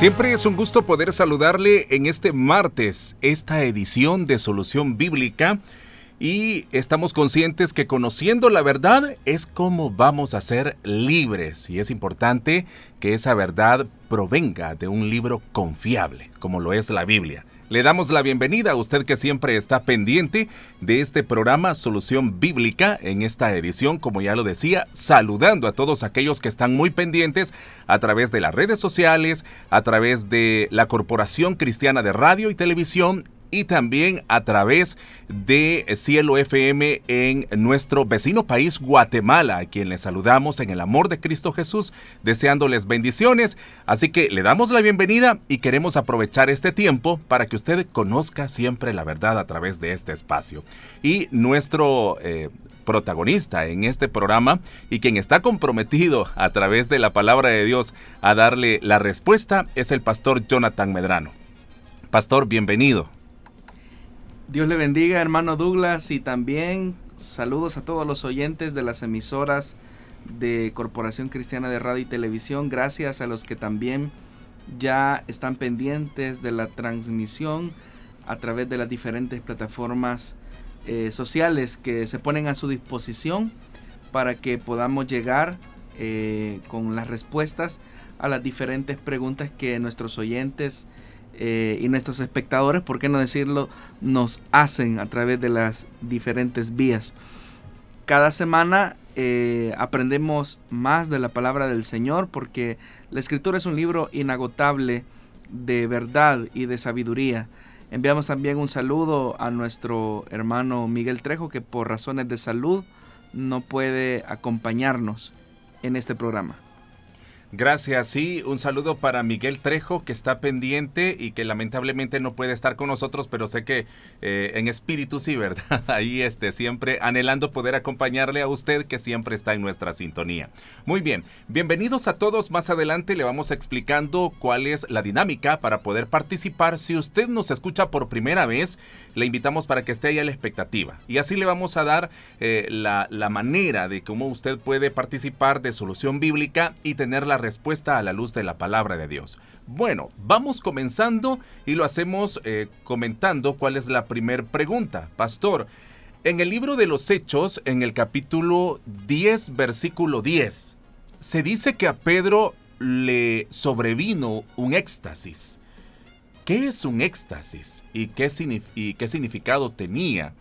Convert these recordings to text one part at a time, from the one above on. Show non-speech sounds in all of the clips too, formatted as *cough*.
Siempre es un gusto poder saludarle en este martes, esta edición de Solución Bíblica. Y estamos conscientes que conociendo la verdad es como vamos a ser libres. Y es importante que esa verdad provenga de un libro confiable, como lo es la Biblia. Le damos la bienvenida a usted que siempre está pendiente de este programa Solución Bíblica en esta edición, como ya lo decía, saludando a todos aquellos que están muy pendientes a través de las redes sociales, a través de la Corporación Cristiana de Radio y Televisión y también a través de Cielo FM en nuestro vecino país Guatemala, a quien les saludamos en el amor de Cristo Jesús, deseándoles bendiciones. Así que le damos la bienvenida y queremos aprovechar este tiempo para que usted conozca siempre la verdad a través de este espacio. Y nuestro... Eh, protagonista en este programa y quien está comprometido a través de la palabra de Dios a darle la respuesta es el pastor Jonathan Medrano. Pastor, bienvenido. Dios le bendiga, hermano Douglas, y también saludos a todos los oyentes de las emisoras de Corporación Cristiana de Radio y Televisión. Gracias a los que también ya están pendientes de la transmisión a través de las diferentes plataformas eh, sociales que se ponen a su disposición para que podamos llegar eh, con las respuestas a las diferentes preguntas que nuestros oyentes eh, y nuestros espectadores, por qué no decirlo, nos hacen a través de las diferentes vías. Cada semana eh, aprendemos más de la palabra del Señor porque la escritura es un libro inagotable de verdad y de sabiduría. Enviamos también un saludo a nuestro hermano Miguel Trejo que por razones de salud no puede acompañarnos en este programa. Gracias, sí, un saludo para Miguel Trejo que está pendiente y que lamentablemente no puede estar con nosotros, pero sé que eh, en espíritu sí, ¿verdad? *laughs* Ahí este, siempre anhelando poder acompañarle a usted que siempre está en nuestra sintonía. Muy bien, bienvenidos a todos, más adelante le vamos explicando cuál es la dinámica para poder participar. Si usted nos escucha por primera vez, le invitamos para que esté ahí a la expectativa y así le vamos a dar eh, la, la manera de cómo usted puede participar de solución bíblica y tener la respuesta a la luz de la palabra de Dios. Bueno, vamos comenzando y lo hacemos eh, comentando cuál es la primera pregunta. Pastor, en el libro de los Hechos, en el capítulo 10, versículo 10, se dice que a Pedro le sobrevino un éxtasis. ¿Qué es un éxtasis y qué, y qué significado tenía?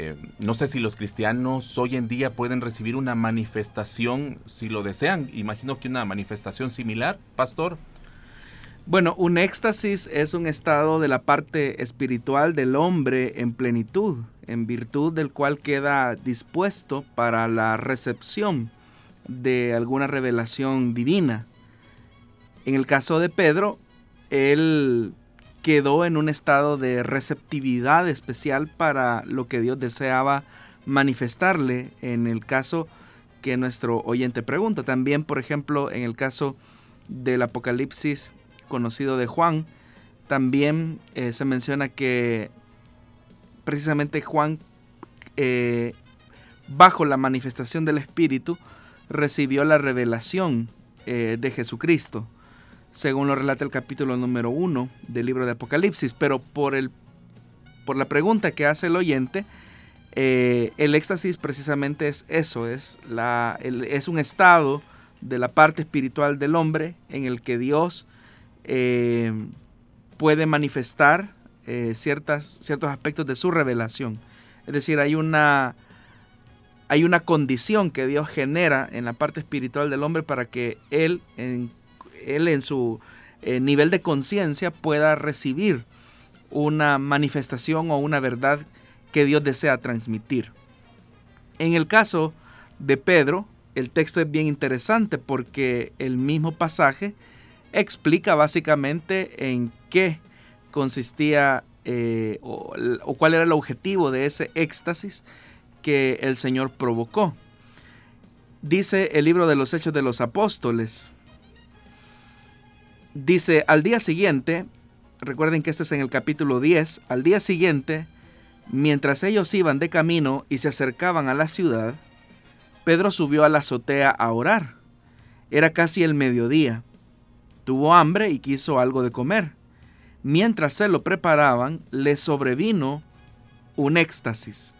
Eh, no sé si los cristianos hoy en día pueden recibir una manifestación si lo desean. Imagino que una manifestación similar, pastor. Bueno, un éxtasis es un estado de la parte espiritual del hombre en plenitud, en virtud del cual queda dispuesto para la recepción de alguna revelación divina. En el caso de Pedro, él quedó en un estado de receptividad especial para lo que Dios deseaba manifestarle en el caso que nuestro oyente pregunta. También, por ejemplo, en el caso del Apocalipsis conocido de Juan, también eh, se menciona que precisamente Juan, eh, bajo la manifestación del Espíritu, recibió la revelación eh, de Jesucristo según lo relata el capítulo número 1 del libro de Apocalipsis. Pero por, el, por la pregunta que hace el oyente, eh, el éxtasis precisamente es eso, es, la, es un estado de la parte espiritual del hombre en el que Dios eh, puede manifestar eh, ciertas, ciertos aspectos de su revelación. Es decir, hay una, hay una condición que Dios genera en la parte espiritual del hombre para que Él en él en su eh, nivel de conciencia pueda recibir una manifestación o una verdad que Dios desea transmitir. En el caso de Pedro, el texto es bien interesante porque el mismo pasaje explica básicamente en qué consistía eh, o, o cuál era el objetivo de ese éxtasis que el Señor provocó. Dice el libro de los Hechos de los Apóstoles. Dice, al día siguiente, recuerden que este es en el capítulo 10, al día siguiente, mientras ellos iban de camino y se acercaban a la ciudad, Pedro subió a la azotea a orar. Era casi el mediodía. Tuvo hambre y quiso algo de comer. Mientras se lo preparaban, le sobrevino un éxtasis.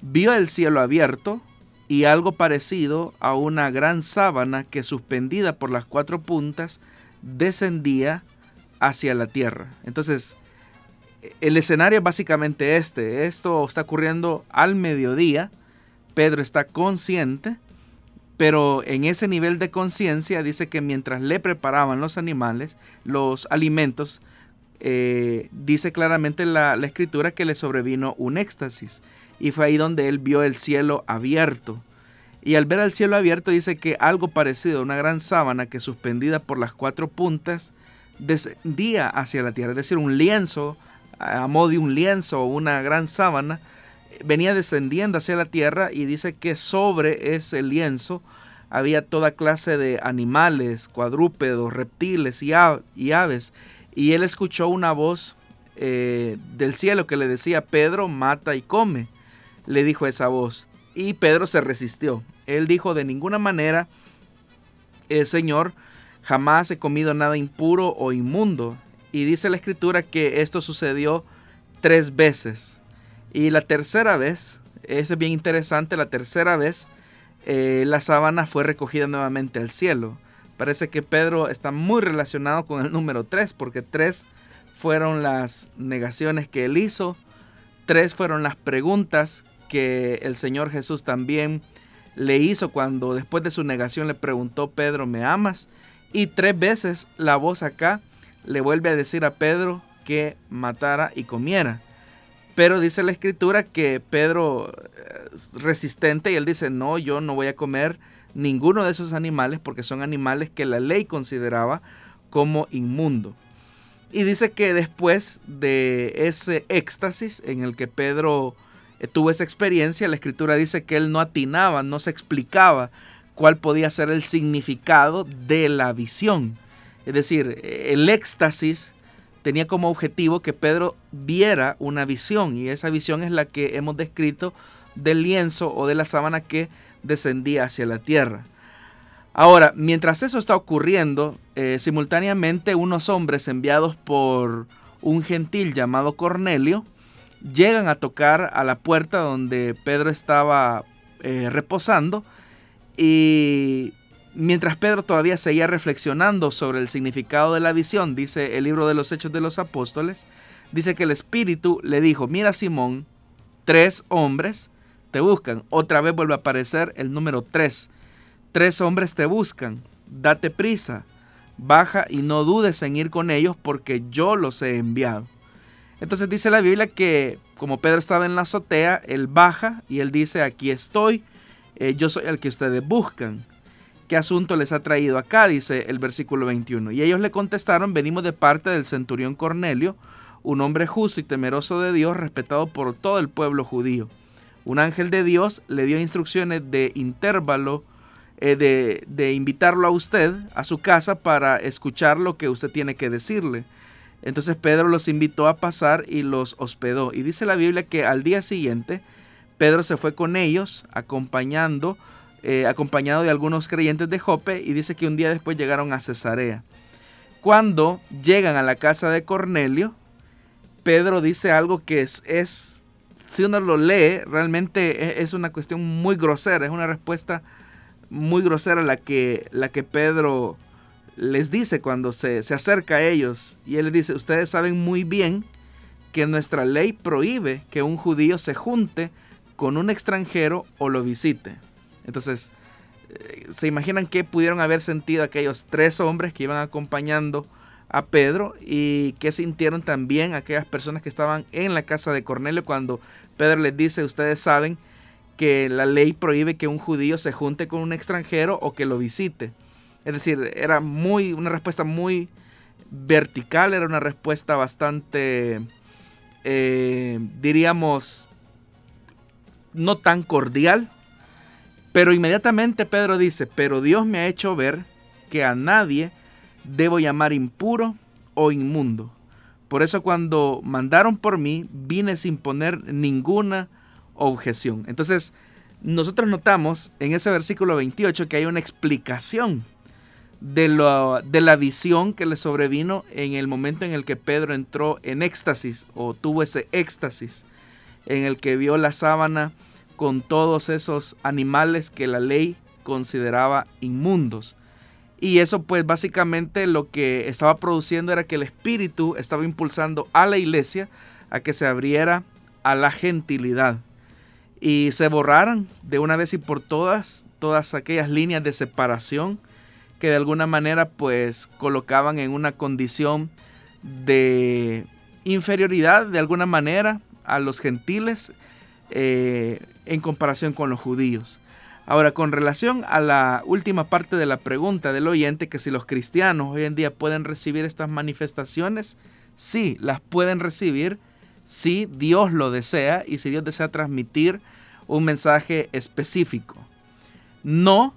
Vio el cielo abierto y algo parecido a una gran sábana que suspendida por las cuatro puntas descendía hacia la tierra. Entonces, el escenario es básicamente este. Esto está ocurriendo al mediodía. Pedro está consciente, pero en ese nivel de conciencia dice que mientras le preparaban los animales, los alimentos, eh, dice claramente la, la escritura que le sobrevino un éxtasis. Y fue ahí donde él vio el cielo abierto. Y al ver el cielo abierto dice que algo parecido a una gran sábana que suspendida por las cuatro puntas descendía hacia la tierra. Es decir, un lienzo, a modo de un lienzo o una gran sábana, venía descendiendo hacia la tierra y dice que sobre ese lienzo había toda clase de animales, cuadrúpedos, reptiles y, aves. Y él escuchó una voz eh, del cielo que le decía, Pedro, mata y come. Le dijo esa voz. Y Pedro se resistió. Él dijo, de ninguna manera, Señor, jamás he comido nada impuro o inmundo. Y dice la escritura que esto sucedió tres veces. Y la tercera vez, eso es bien interesante, la tercera vez eh, la sábana fue recogida nuevamente al cielo. Parece que Pedro está muy relacionado con el número tres, porque tres fueron las negaciones que él hizo, tres fueron las preguntas que el Señor Jesús también le hizo cuando después de su negación le preguntó, Pedro, ¿me amas? Y tres veces la voz acá le vuelve a decir a Pedro que matara y comiera. Pero dice la escritura que Pedro es resistente y él dice, no, yo no voy a comer ninguno de esos animales porque son animales que la ley consideraba como inmundo. Y dice que después de ese éxtasis en el que Pedro eh, tuvo esa experiencia, la escritura dice que él no atinaba, no se explicaba cuál podía ser el significado de la visión. Es decir, el éxtasis tenía como objetivo que Pedro viera una visión y esa visión es la que hemos descrito del lienzo o de la sábana que descendía hacia la tierra. Ahora, mientras eso está ocurriendo, eh, simultáneamente unos hombres enviados por un gentil llamado Cornelio llegan a tocar a la puerta donde Pedro estaba eh, reposando y mientras Pedro todavía seguía reflexionando sobre el significado de la visión, dice el libro de los Hechos de los Apóstoles, dice que el Espíritu le dijo, mira Simón, tres hombres te buscan. Otra vez vuelve a aparecer el número tres. Tres hombres te buscan. Date prisa. Baja y no dudes en ir con ellos porque yo los he enviado. Entonces dice la Biblia que como Pedro estaba en la azotea, él baja y él dice, aquí estoy, eh, yo soy el que ustedes buscan. ¿Qué asunto les ha traído acá? Dice el versículo 21. Y ellos le contestaron, venimos de parte del centurión Cornelio, un hombre justo y temeroso de Dios, respetado por todo el pueblo judío. Un ángel de Dios le dio instrucciones de intervalo, eh, de, de invitarlo a usted a su casa para escuchar lo que usted tiene que decirle. Entonces Pedro los invitó a pasar y los hospedó. Y dice la Biblia que al día siguiente Pedro se fue con ellos acompañando, eh, acompañado de algunos creyentes de Jope y dice que un día después llegaron a Cesarea. Cuando llegan a la casa de Cornelio, Pedro dice algo que es, es si uno lo lee, realmente e, es una cuestión muy grosera, es una respuesta muy grosera la que, la que Pedro les dice cuando se, acerca a ellos y él les dice, ustedes saben muy bien que nuestra ley prohíbe que un judío se junte con un extranjero o lo visite. Entonces, eh, ¿se imaginan qué pudieron haber sentido aquellos tres hombres que iban acompañando a Pedro y qué sintieron también aquellas personas que estaban en la casa de Cornelio cuando Pedro les dice, ustedes saben que la ley prohíbe que un judío se junte con un extranjero o que lo visite? Es decir, era muy, una respuesta muy vertical, era una respuesta bastante, eh, diríamos, no tan cordial. Pero inmediatamente Pedro dice, pero Dios me ha hecho ver que a nadie debo llamar impuro o inmundo. Por eso cuando mandaron por mí, vine sin poner ninguna objeción. Entonces, nosotros notamos en ese versículo 28 que hay una explicación de, lo, de la visión que le sobrevino en el momento en el que Pedro entró en éxtasis o tuvo ese éxtasis en el que vio la sábana con todos esos animales que la ley consideraba inmundos. Y eso pues básicamente lo que estaba produciendo era que el Espíritu estaba impulsando a la iglesia a que se abriera a la gentilidad y se borraran de una vez y por todas todas aquellas líneas de separación que de alguna manera pues colocaban en una condición de inferioridad de alguna manera a los gentiles eh, en comparación con los judíos. Ahora, con relación a la última parte de la pregunta del oyente, que si los cristianos hoy en día pueden recibir estas manifestaciones, sí, las pueden recibir si Dios lo desea y si Dios desea transmitir un mensaje específico. No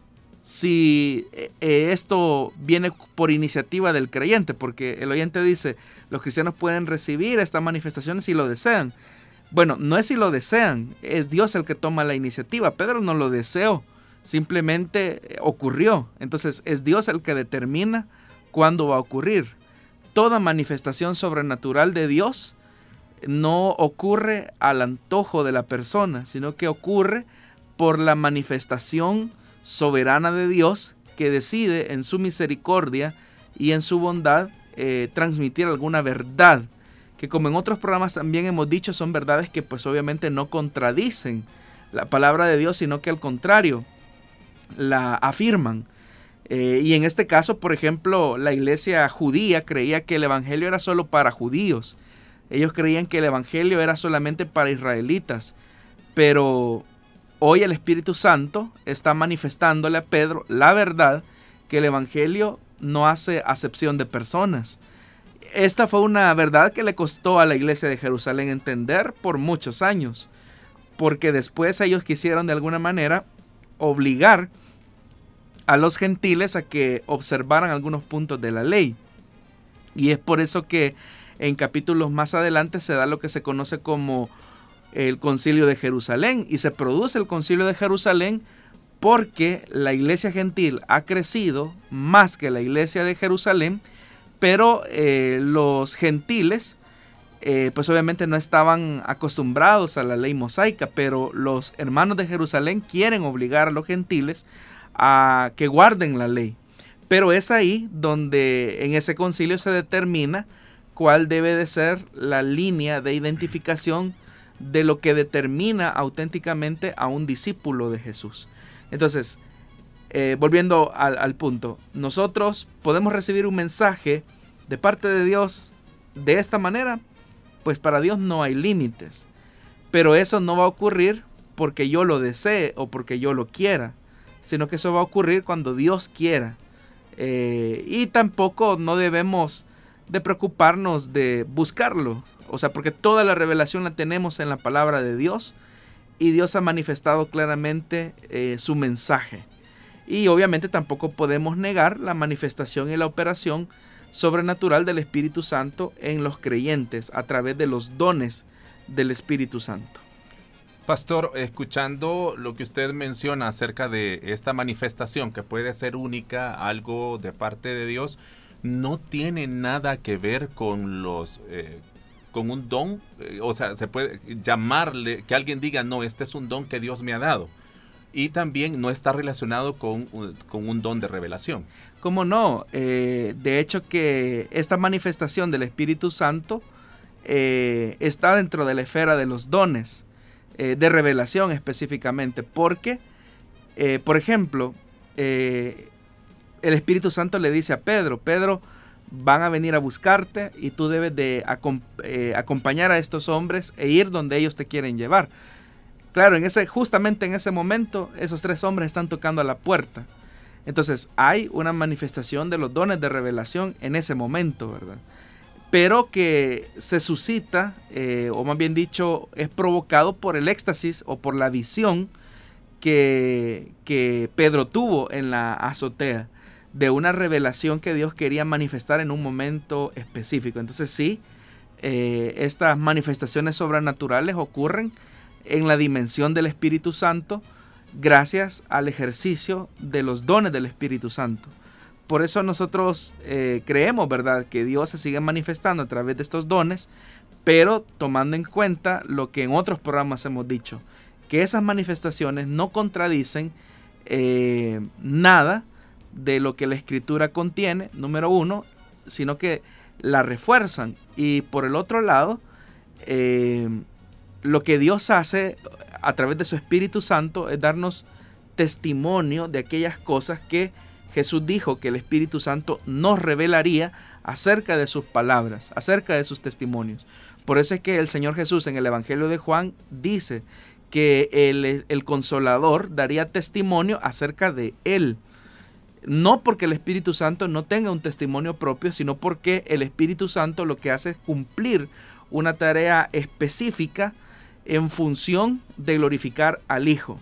si eh, esto viene por iniciativa del creyente, porque el oyente dice, los cristianos pueden recibir estas manifestaciones si lo desean. Bueno, no es si lo desean, es Dios el que toma la iniciativa. Pedro no lo deseó, simplemente eh, ocurrió. Entonces es Dios el que determina cuándo va a ocurrir. Toda manifestación sobrenatural de Dios no ocurre al antojo de la persona, sino que ocurre por la manifestación soberana de Dios que decide en su misericordia y en su bondad eh, transmitir alguna verdad que como en otros programas también hemos dicho, son verdades que pues obviamente no contradicen la palabra de Dios, sino que al contrario, la afirman. Eh, y en este caso, por ejemplo, la iglesia judía creía que el Evangelio era solo para judíos. Ellos creían que el Evangelio era solamente para israelitas. Pero hoy el Espíritu Santo está manifestándole a Pedro la verdad que el Evangelio no hace acepción de personas esta fue una verdad que le costó a la iglesia de Jerusalén entender por muchos años, porque después ellos quisieron de alguna manera obligar a los gentiles a que observaran algunos puntos de la ley. Y es por eso que en capítulos más adelante se da lo que se conoce como el concilio de Jerusalén y se produce el concilio de Jerusalén porque la iglesia gentil ha crecido más que la iglesia de Jerusalén pero eh, los gentiles, eh, pues obviamente no estaban acostumbrados a la ley mosaica, pero los hermanos de Jerusalén quieren obligar a los gentiles a que guarden la ley. Pero es ahí donde en ese concilio se determina cuál debe de ser la línea de identificación de lo que determina auténticamente a un discípulo de Jesús. Entonces, eh, volviendo al, punto, nosotros podemos recibir un mensaje de parte de Dios de esta manera, pues para Dios no hay límites. Pero eso no va a ocurrir porque yo lo desee o porque yo lo quiera, sino que eso va a ocurrir cuando Dios quiera. Eh, y tampoco no debemos de preocuparnos de buscarlo, o sea, porque toda la revelación la tenemos en la palabra de Dios y Dios ha manifestado claramente eh, su mensaje. Y obviamente tampoco podemos negar la manifestación y la operación sobrenatural del Espíritu Santo en los creyentes a través de los dones del Espíritu Santo. Pastor, escuchando lo que usted menciona acerca de esta manifestación que puede ser única, algo de parte de Dios, no tiene nada que ver con los eh, con un don, eh, o sea, se puede llamarle que alguien diga, "No, este es un don que Dios me ha dado." y también no está relacionado con, un don de revelación. ¿Cómo no? Eh, de hecho que esta manifestación del Espíritu Santo está dentro de la esfera de los dones, de revelación específicamente, porque, por ejemplo, el Espíritu Santo le dice a Pedro, Pedro, van a venir a buscarte y tú debes de acompañar a estos hombres e ir donde ellos te quieren llevar. Claro, en ese, justamente en ese momento, esos tres hombres están tocando a la puerta. Entonces hay una manifestación de los dones de revelación en ese momento, ¿verdad? Pero que se suscita, eh, o más bien dicho, es provocado por el éxtasis o por la visión que Pedro tuvo en la azotea de una revelación que Dios quería manifestar en un momento específico. Entonces sí, eh, estas manifestaciones sobrenaturales ocurren en la dimensión del Espíritu Santo gracias al ejercicio de los dones del Espíritu Santo. Por eso nosotros eh, creemos, ¿verdad?, que Dios se sigue manifestando a través de estos dones, pero tomando en cuenta lo que en otros programas hemos dicho, que esas manifestaciones no contradicen eh, nada de lo que la escritura contiene, número uno, sino que la refuerzan. Y por el otro lado, eh, lo que Dios hace a través de su Espíritu Santo es darnos testimonio de aquellas cosas que Jesús dijo que el Espíritu Santo nos revelaría acerca de sus palabras, acerca de sus testimonios. Por eso es que el Señor Jesús en el Evangelio de Juan dice que el, el consolador daría testimonio acerca de él. No porque el Espíritu Santo no tenga un testimonio propio, sino porque el Espíritu Santo lo que hace es cumplir una tarea específica en función de glorificar al Hijo.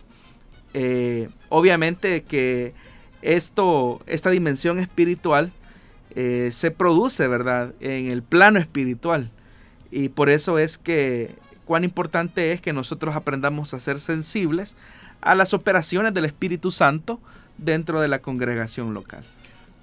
Eh, obviamente que esto, esta dimensión espiritual eh, se produce, ¿verdad?, en el plano espiritual. Y por eso es que cuán importante es que nosotros aprendamos a ser sensibles a las operaciones del Espíritu Santo dentro de la congregación local.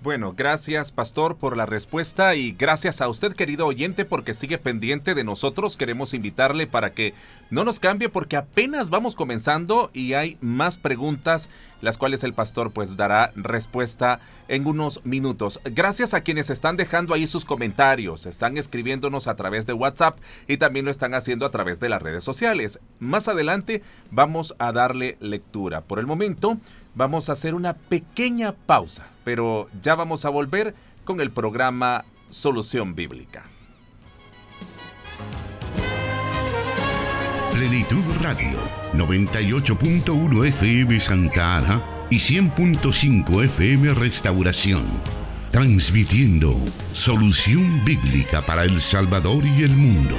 Bueno, gracias Pastor por la respuesta y gracias a usted querido oyente porque sigue pendiente de nosotros. Queremos invitarle para que no nos cambie porque apenas vamos comenzando y hay más preguntas las cuales el pastor pues dará respuesta en unos minutos. Gracias a quienes están dejando ahí sus comentarios, están escribiéndonos a través de WhatsApp y también lo están haciendo a través de las redes sociales. Más adelante vamos a darle lectura. Por el momento vamos a hacer una pequeña pausa, pero ya vamos a volver con el programa Solución Bíblica. Plenitud Radio, 98.1 FM Santa Ana y 100.5 FM Restauración. Transmitiendo solución bíblica para El Salvador y el mundo.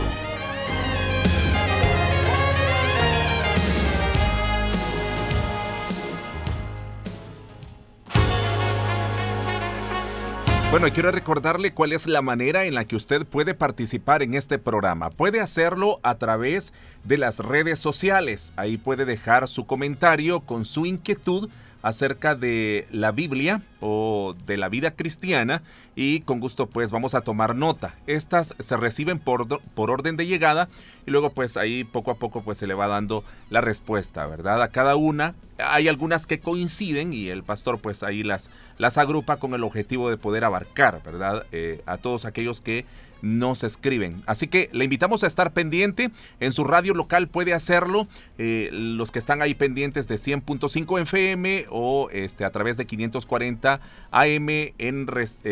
Bueno, quiero recordarle cuál es la manera en la que usted puede participar en este programa. Puede hacerlo a través de las redes sociales. Ahí puede dejar su comentario con su inquietud acerca de la Biblia o de la vida cristiana y con gusto pues vamos a tomar nota. Estas se reciben por, por orden de llegada y luego pues ahí poco a poco pues se le va dando la respuesta, ¿verdad? A cada una hay algunas que coinciden y el pastor pues ahí las, las agrupa con el objetivo de poder abarcar, ¿verdad? Eh, a todos aquellos que nos escriben. Así que le invitamos a estar pendiente. En su radio local puede hacerlo. Eh, los que están ahí pendientes de 100.5 FM o este, a través de 540 AM en,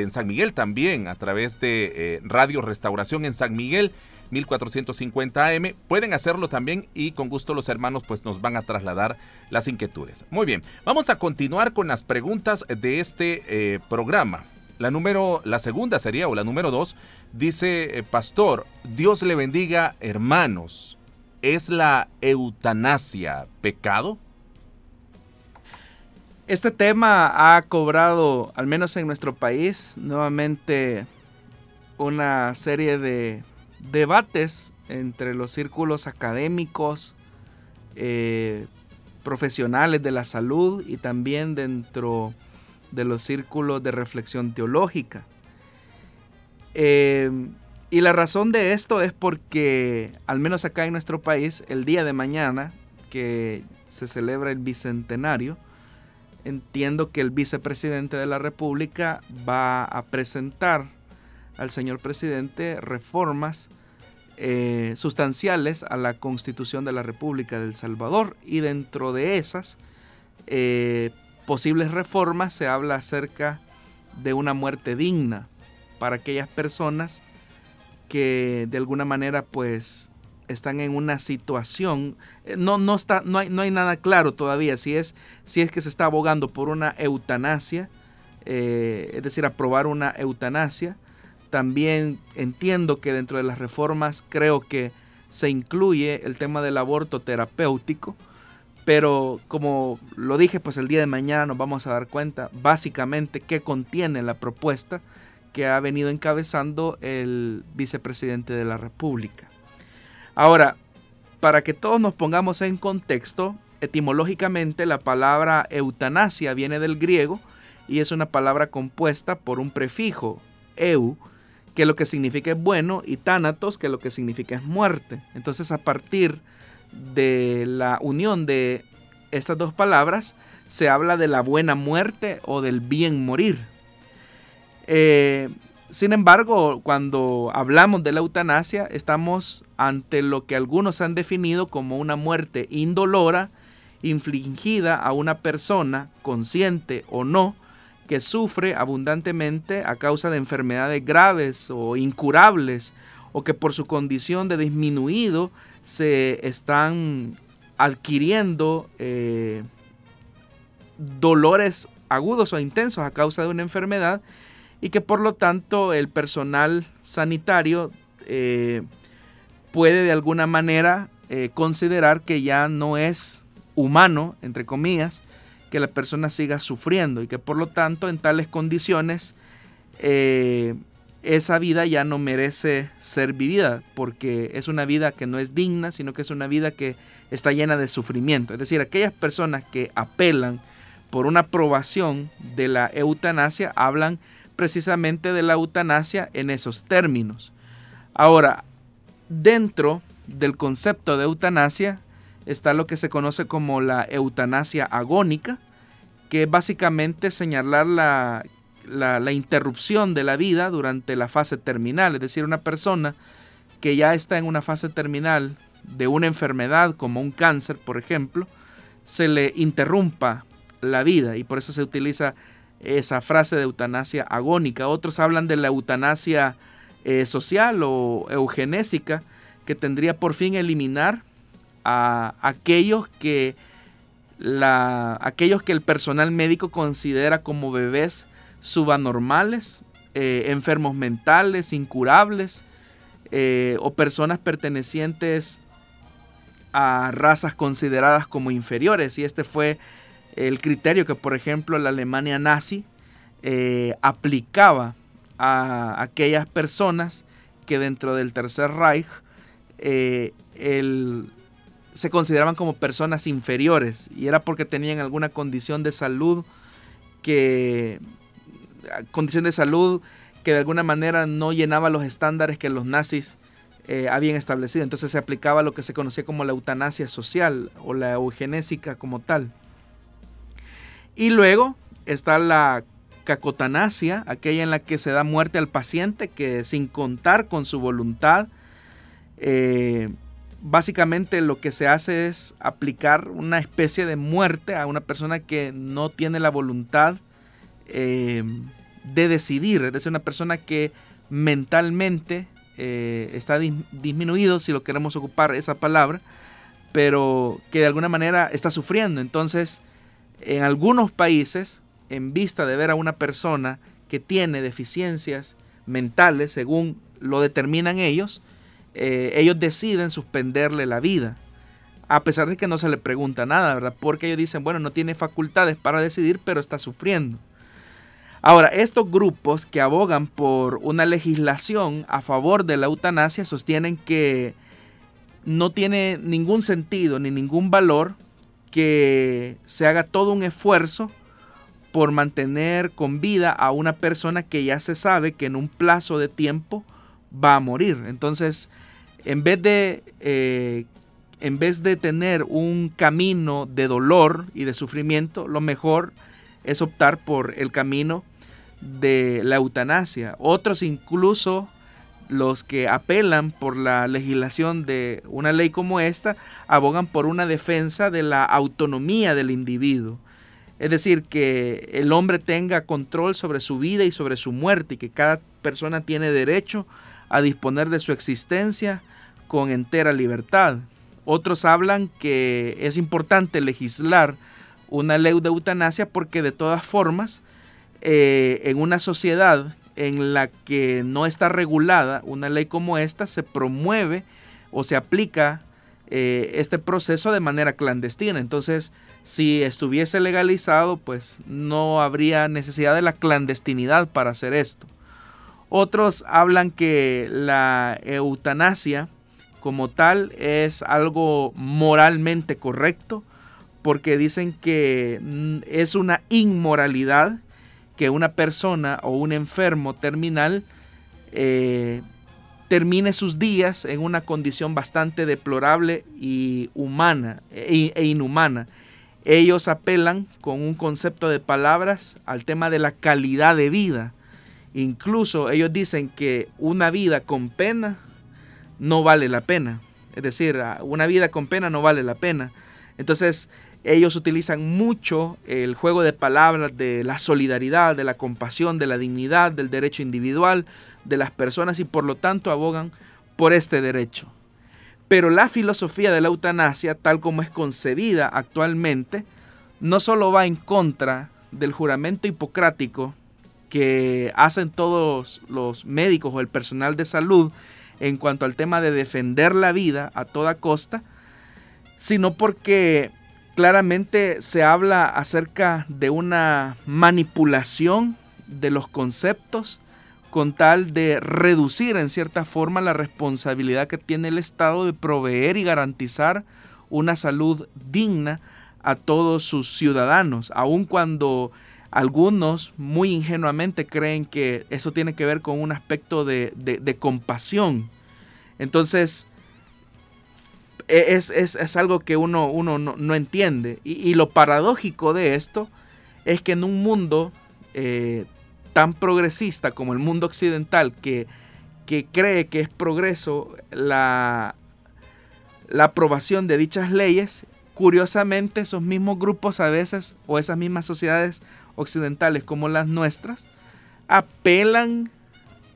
San Miguel también, a través de eh, Radio Restauración en San Miguel. 1450 AM. Pueden hacerlo también y con gusto los hermanos pues nos van a trasladar las inquietudes. Muy bien, vamos a continuar con las preguntas de este eh, programa. La número, la segunda sería, o la número dos, dice, eh, pastor, Dios le bendiga, hermanos. ¿Es la eutanasia pecado? Este tema ha cobrado, al menos en nuestro país, nuevamente una serie de debates entre los círculos académicos, eh, profesionales de la salud y también dentro de los círculos de reflexión teológica. Eh, y la razón de esto es porque, al menos acá en nuestro país, el día de mañana, que se celebra el bicentenario, entiendo que el vicepresidente de la República va a presentar al señor presidente reformas eh, sustanciales a la constitución de la República del Salvador y dentro de esas eh, posibles reformas se habla acerca de una muerte digna para aquellas personas que de alguna manera pues están en una situación, eh, no, no, está, no, hay, no hay nada claro todavía si es, si es que se está abogando por una eutanasia, eh, es decir, aprobar una eutanasia. También entiendo que dentro de las reformas creo que se incluye el tema del aborto terapéutico, pero como lo dije, pues el día de mañana nos vamos a dar cuenta básicamente qué contiene la propuesta que ha venido encabezando el vicepresidente de la República. Ahora, para que todos nos pongamos en contexto, etimológicamente la palabra eutanasia viene del griego y es una palabra compuesta por un prefijo, eu, que lo que significa es bueno, y thanatos, que lo que significa es muerte. Entonces, a partir de la unión de estas dos palabras, se habla de la buena muerte o del bien morir. Eh, sin embargo, cuando hablamos de la eutanasia, estamos ante lo que algunos han definido como una muerte indolora, infligida a una persona, consciente o no, que sufre abundantemente a causa de enfermedades graves o incurables, o que por su condición de disminuido se están adquiriendo eh, dolores agudos o intensos a causa de una enfermedad y que por lo tanto el personal sanitario eh, puede de alguna manera eh, considerar que ya no es humano, entre comillas, que la persona siga sufriendo y que por lo tanto en tales condiciones esa vida ya no merece ser vivida porque es una vida que no es digna, sino que es una vida que está llena de sufrimiento. Es decir, aquellas personas que apelan por una aprobación de la eutanasia hablan precisamente de la eutanasia en esos términos. Ahora, dentro del concepto de eutanasia está lo que se conoce como la eutanasia agónica, que es básicamente señalar la la, interrupción de la vida durante la fase terminal, es decir, una persona que ya está en una fase terminal de una enfermedad como un cáncer, por ejemplo, se le interrumpa la vida y por eso se utiliza esa frase de eutanasia agónica. Otros hablan de la eutanasia eh, social o eugenésica que tendría por fin eliminar a aquellos que la, aquellos que el personal médico considera como bebés subanormales, eh, enfermos mentales, incurables, eh, o personas pertenecientes a razas consideradas como inferiores. Y este fue el criterio que, por ejemplo, la Alemania nazi eh, aplicaba a aquellas personas que dentro del Tercer Reich se consideraban como personas inferiores y era porque tenían alguna condición de salud que condición de salud que de alguna manera no llenaba los estándares que los nazis eh, habían establecido. Entonces se aplicaba lo que se conocía como la eutanasia social o la eugenésica como tal. Y luego está la cacotanasia, aquella en la que se da muerte al paciente que sin contar con su voluntad, eh, básicamente lo que se hace es aplicar una especie de muerte a una persona que no tiene la voluntad eh, de decidir, es decir, una persona que mentalmente eh, está disminuido, si lo queremos ocupar esa palabra, pero que de alguna manera está sufriendo. Entonces, en algunos países, en vista de ver a una persona que tiene deficiencias mentales, según lo determinan ellos, eh, ellos deciden suspenderle la vida, a pesar de que no se le pregunta nada, ¿verdad? Porque ellos dicen, bueno, no tiene facultades para decidir, pero está sufriendo. Ahora, estos grupos que abogan por una legislación a favor de la eutanasia sostienen que no tiene ningún sentido ni ningún valor que se haga todo un esfuerzo por mantener con vida a una persona que ya se sabe que en un plazo de tiempo va a morir. Entonces, en vez de, eh, en vez de tener un camino de dolor y de sufrimiento, lo mejor es optar por el camino de la eutanasia. Otros incluso los que apelan por la legislación de una ley como esta, abogan por una defensa de la autonomía del individuo. Es decir, que el hombre tenga control sobre su vida y sobre su muerte y que cada persona tiene derecho a disponer de su existencia con entera libertad. Otros hablan que es importante legislar una ley de eutanasia porque de todas formas, eh, en una sociedad en la que no está regulada una ley como esta, se promueve o se aplica eh, este proceso de manera clandestina. Entonces, si estuviese legalizado, pues no habría necesidad de la clandestinidad para hacer esto. Otros hablan que la eutanasia como tal es algo moralmente correcto porque dicen que es una inmoralidad que una persona o un enfermo terminal eh, termine sus días en una condición bastante deplorable y humana e, e inhumana. Ellos apelan con un concepto de palabras al tema de la calidad de vida. Incluso ellos dicen que una vida con pena no vale la pena. Es decir, una vida con pena no vale la pena. Entonces, ellos utilizan mucho el juego de palabras de la solidaridad, de la compasión, de la dignidad, del derecho individual de las personas y por lo tanto abogan por este derecho. Pero la filosofía de la eutanasia, tal como es concebida actualmente, no solo va en contra del juramento hipocrático que hacen todos los médicos o el personal de salud en cuanto al tema de defender la vida a toda costa, sino porque claramente se habla acerca de una manipulación de los conceptos con tal de reducir en cierta forma la responsabilidad que tiene el Estado de proveer y garantizar una salud digna a todos sus ciudadanos, aun cuando algunos muy ingenuamente creen que eso tiene que ver con un aspecto de, compasión. Entonces, e, es, algo que uno, uno no, entiende. Y, lo paradójico de esto es que en un mundo eh, tan progresista como el mundo occidental, que, que cree que es progreso la, la aprobación de dichas leyes, curiosamente esos mismos grupos a veces, o esas mismas sociedades occidentales como las nuestras, apelan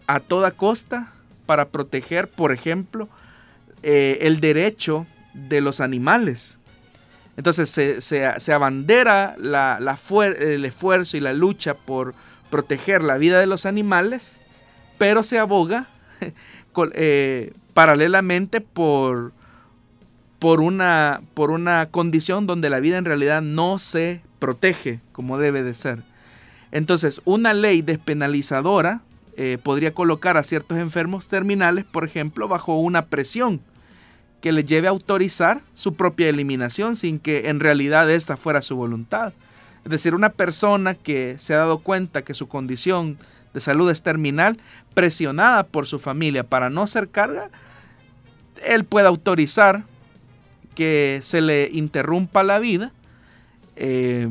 a toda costa para proteger, por ejemplo, eh, el derecho de los animales. Entonces se, abandera el esfuerzo y la lucha por proteger la vida de los animales, pero se aboga *laughs* eh, paralelamente por, por, una, por una condición donde la vida en realidad no se protege como debe de ser. Entonces, una ley despenalizadora eh, podría colocar a ciertos enfermos terminales, por ejemplo, bajo una presión que les lleve a autorizar su propia eliminación sin que en realidad esta fuera su voluntad. Es decir, una persona que se ha dado cuenta que su condición de salud es terminal, presionada por su familia para no ser carga, él puede autorizar que se le interrumpa la vida eh,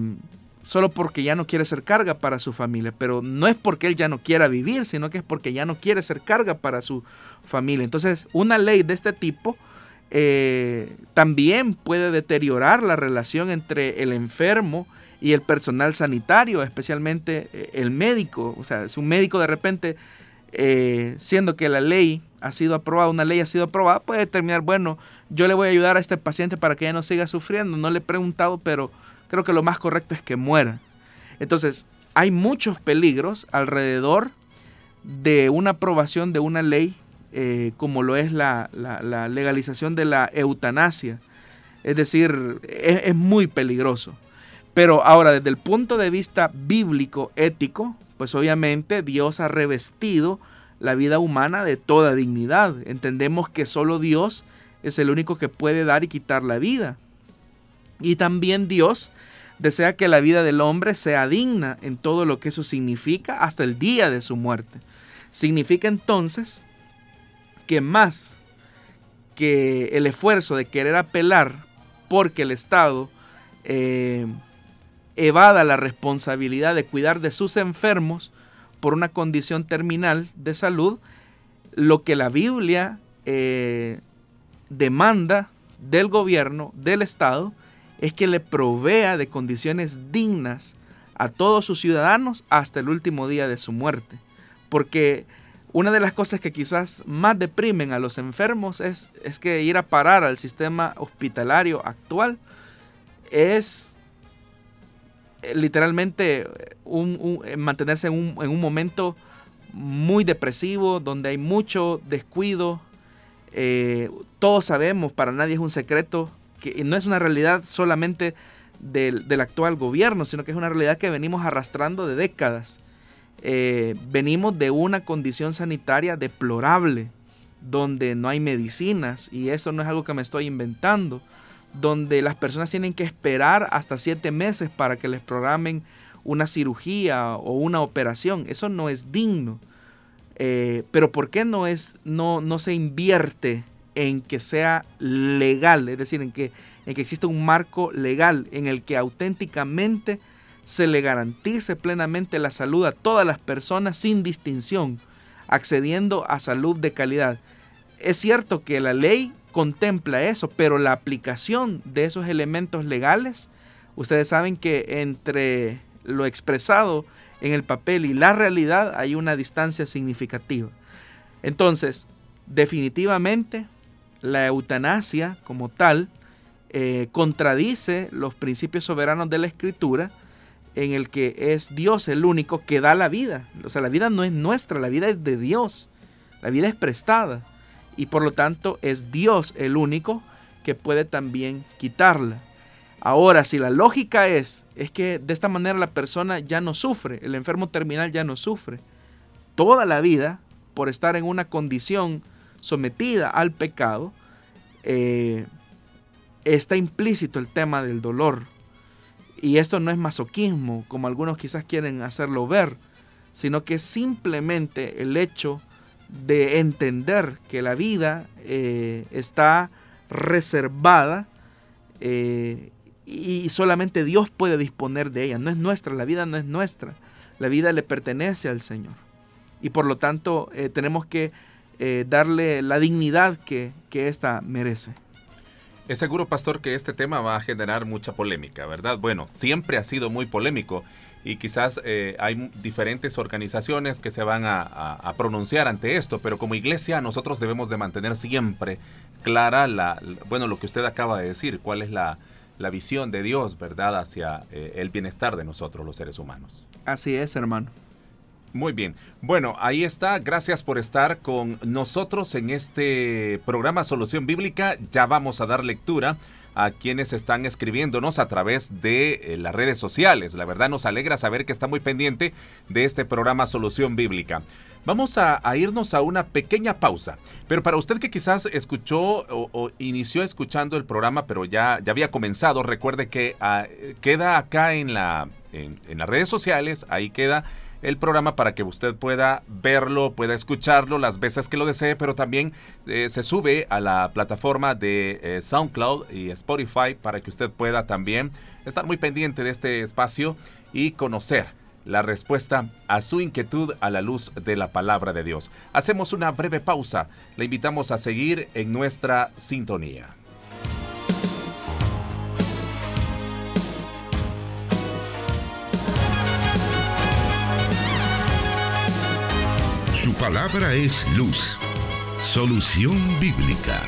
solo porque ya no quiere ser carga para su familia. Pero no es porque él ya no quiera vivir, sino que es porque ya no quiere ser carga para su familia. Entonces, una ley de este tipo eh, también puede deteriorar la relación entre el enfermo y el personal sanitario, especialmente eh, el médico. O sea, si un médico de repente, eh, siendo que la ley ha sido aprobada, una ley ha sido aprobada, puede determinar, bueno, yo le voy a ayudar a este paciente para que ya no siga sufriendo. No le he preguntado, pero creo que lo más correcto es que muera. Entonces, hay muchos peligros alrededor de una aprobación de una ley eh, como lo es la, legalización de la eutanasia. Es decir, es muy peligroso. Pero ahora, desde el punto de vista bíblico, ético, pues obviamente Dios ha revestido la vida humana de toda dignidad. Entendemos que solo Dios es el único que puede dar y quitar la vida. Y también Dios desea que la vida del hombre sea digna en todo lo que eso significa hasta el día de su muerte. Significa entonces que más que el esfuerzo de querer apelar porque el Estado eh, evada la responsabilidad de cuidar de sus enfermos por una condición terminal de salud, lo que la Biblia eh, demanda del gobierno, del Estado, es que le provea de condiciones dignas a todos sus ciudadanos hasta el último día de su muerte. Porque una de las cosas que quizás más deprimen a los enfermos es, es que ir a parar al sistema hospitalario actual es eh, literalmente un, mantenerse en un, en un, momento muy depresivo, donde hay mucho descuido. Eh, todos sabemos, para nadie es un secreto, que no es una realidad solamente del, del actual gobierno, sino que es una realidad que venimos arrastrando de décadas. Eh, venimos de una condición sanitaria deplorable, donde no hay medicinas, y eso no es algo que me estoy inventando, donde las personas tienen que esperar hasta siete meses para que les programen una cirugía o una operación. Eso no es digno. Eh, pero ¿por qué no, es, no, no se invierte en que sea legal? Es decir, en que, en que exista un marco legal en el que auténticamente se le garantice plenamente la salud a todas las personas sin distinción, accediendo a salud de calidad. Es cierto que la ley contempla eso, pero la aplicación de esos elementos legales, ustedes saben que entre lo expresado en el papel y la realidad hay una distancia significativa. Entonces, definitivamente, la eutanasia como tal eh, contradice los principios soberanos de la escritura, en el que es Dios el único que da la vida. O sea, la vida no es nuestra, la vida es de Dios. La vida es prestada. Y por lo tanto es Dios el único que puede también quitarla. Ahora, si la lógica es, es que de esta manera la persona ya no sufre, el enfermo terminal ya no sufre, toda la vida, por estar en una condición sometida al pecado, eh, está implícito el tema del dolor, y esto no es masoquismo, como algunos quizás quieren hacerlo ver, sino que simplemente el hecho de entender que la vida eh, está reservada eh, y solamente Dios puede disponer de ella. No es nuestra, la vida no es nuestra. La vida le pertenece al Señor. Y por lo tanto eh, tenemos que darle la dignidad que, que ésta merece. Es seguro, pastor, que este tema va a generar mucha polémica, ¿verdad? Bueno, siempre ha sido muy polémico y quizás eh, hay diferentes organizaciones que se van a, pronunciar ante esto, pero como iglesia nosotros debemos de mantener siempre clara la, bueno, lo que usted acaba de decir, cuál es la, visión de Dios, ¿verdad?, hacia eh, el bienestar de nosotros los seres humanos. Así es, hermano. Muy bien. Bueno, ahí está. Gracias por estar con nosotros en este programa Solución Bíblica. Ya vamos a dar lectura a quienes están escribiéndonos a través de eh, las redes sociales. La verdad nos alegra saber que está muy pendiente de este programa Solución Bíblica. Vamos a, irnos a una pequeña pausa, pero para usted que quizás escuchó o, inició escuchando el programa, pero ya, ya había comenzado, recuerde que ah, queda acá en, la, en las redes sociales, ahí queda el programa para que usted pueda verlo, pueda escucharlo las veces que lo desee, pero también eh, se sube a la plataforma de eh, SoundCloud y Spotify para que usted pueda también estar muy pendiente de este espacio y conocer la respuesta a su inquietud a la luz de la palabra de Dios. Hacemos una breve pausa. Le invitamos a seguir en nuestra sintonía. Su palabra es luz. Solución bíblica.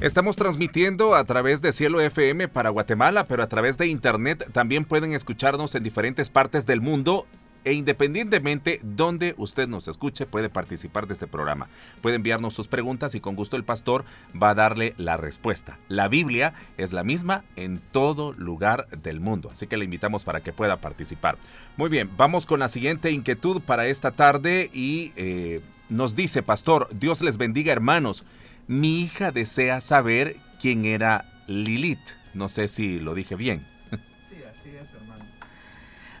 Estamos transmitiendo a través de Cielo FM para Guatemala, pero a través de Internet también pueden escucharnos en diferentes partes del mundo e independientemente donde usted nos escuche, puede participar de este programa. Puede enviarnos sus preguntas y con gusto el pastor va a darle la respuesta. La Biblia es la misma en todo lugar del mundo, así que le invitamos para que pueda participar. Muy bien, vamos con la siguiente inquietud para esta tarde y eh, nos dice, pastor, Dios les bendiga hermanos. Mi hija desea saber quién era Lilith. No sé si lo dije bien.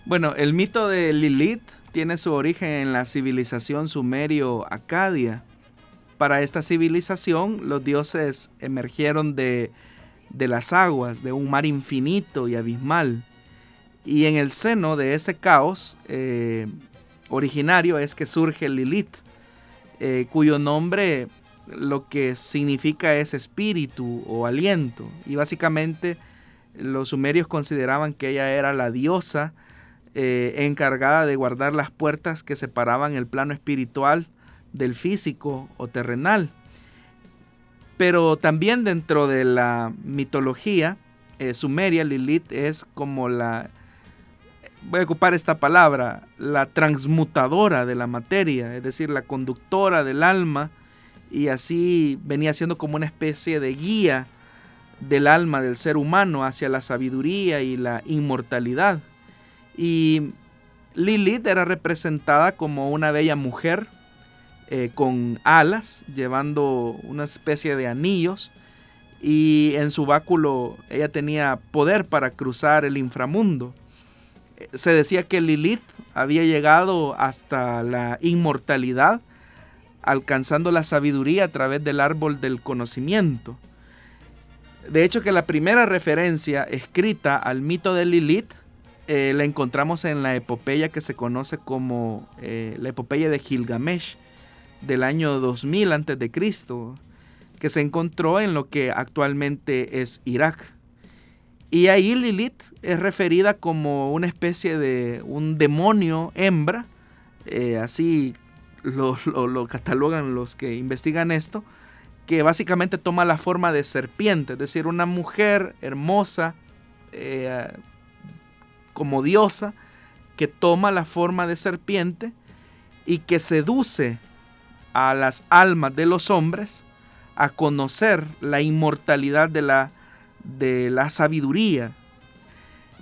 Bueno, el mito de Lilith tiene su origen en la civilización sumerio-acadia. Para esta civilización, los dioses emergieron de, las aguas, de un mar infinito y abismal. Y en el seno de ese caos, eh, originario es que surge Lilith, eh, cuyo nombre lo que significa es espíritu o aliento. Y básicamente los sumerios consideraban que ella era la diosa eh, encargada de guardar las puertas que separaban el plano espiritual del físico o terrenal. Pero también dentro de la mitología eh, sumeria, Lilith es como la, voy a ocupar esta palabra, la transmutadora de la materia, es decir, la conductora del alma, y así venía siendo como una especie de guía del alma del ser humano hacia la sabiduría y la inmortalidad. Y Lilith era representada como una bella mujer eh, con alas, llevando una especie de anillos, y en su báculo ella tenía poder para cruzar el inframundo. Se decía que Lilith había llegado hasta la inmortalidad, alcanzando la sabiduría a través del árbol del conocimiento. De hecho que la primera referencia escrita al mito de Lilith eh, la encontramos en la epopeya que se conoce como eh, la epopeya de Gilgamesh del año 2000 a.C., que se encontró en lo que actualmente es Irak. Y ahí Lilith es referida como una especie de un demonio hembra, eh, así lo, catalogan los que investigan esto, que básicamente toma la forma de serpiente, es decir, una mujer hermosa, como diosa, que toma la forma de serpiente y que seduce a las almas de los hombres a conocer la inmortalidad de la, de la sabiduría.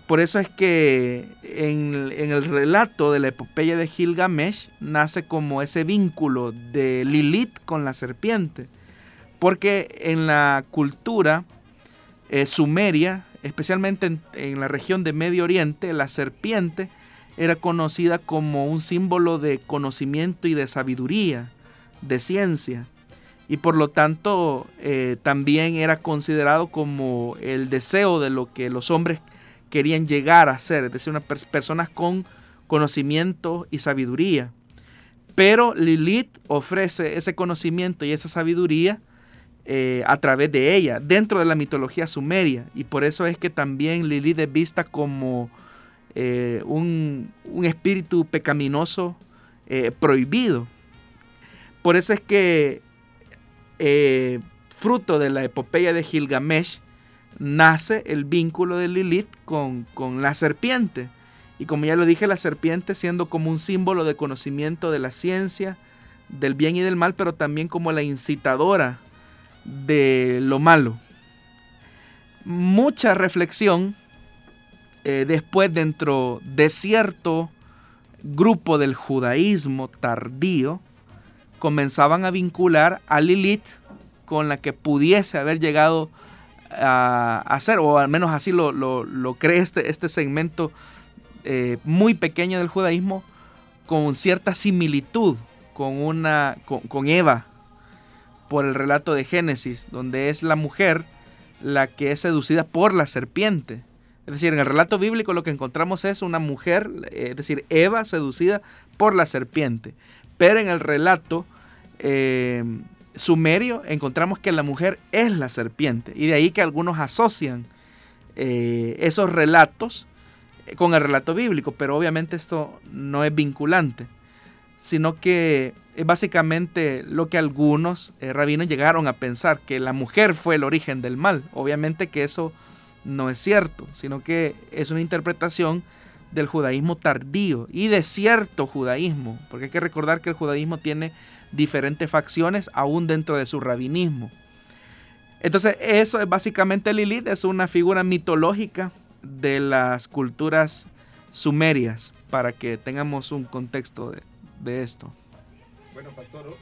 Por eso es que en, en, el relato de la epopeya de Gilgamesh nace como ese vínculo de Lilith con la serpiente. Porque en la cultura eh, sumeria, especialmente en, la región de Medio Oriente, la serpiente era conocida como un símbolo de conocimiento y de sabiduría de ciencia y por lo tanto eh, también era considerado como el deseo de lo que los hombres querían llegar a ser, es decir, unas personas con conocimiento y sabiduría. Pero Lilith ofrece ese conocimiento y esa sabiduría eh, a través de ella, dentro de la mitología sumeria. Y por eso es que también Lilith es vista como eh, un, un, espíritu pecaminoso prohibido. Por eso es que eh, fruto de la epopeya de Gilgamesh nace el vínculo de Lilith con, con la serpiente. Y como ya lo dije, la serpiente siendo como un símbolo de conocimiento de la ciencia, del bien y del mal, pero también como la incitadora de lo malo. Mucha reflexión eh, después dentro de cierto grupo del judaísmo tardío comenzaban a vincular a Lilith con la que pudiese haber llegado a, hacer, o al menos así lo, cree este, este segmento eh, muy pequeño del judaísmo, con cierta similitud con, una, con, Eva por el relato de Génesis, donde es la mujer la que es seducida por la serpiente. Es decir, en el relato bíblico lo que encontramos es una mujer, eh, es decir, Eva seducida por la serpiente. Pero en el relato eh, sumerio encontramos que la mujer es la serpiente. Y de ahí que algunos asocian eh, esos relatos con el relato bíblico. Pero obviamente esto no es vinculante. Sino que es básicamente lo que algunos rabinos llegaron a pensar, que la mujer fue el origen del mal. Obviamente que eso no es cierto, sino que es una interpretación del judaísmo tardío y de cierto judaísmo, porque hay que recordar que el judaísmo tiene diferentes facciones aún dentro de su rabinismo. Entonces eso es básicamente Lilith, es una figura mitológica de las culturas sumerias, para que tengamos un contexto de, esto. Bueno, pastor,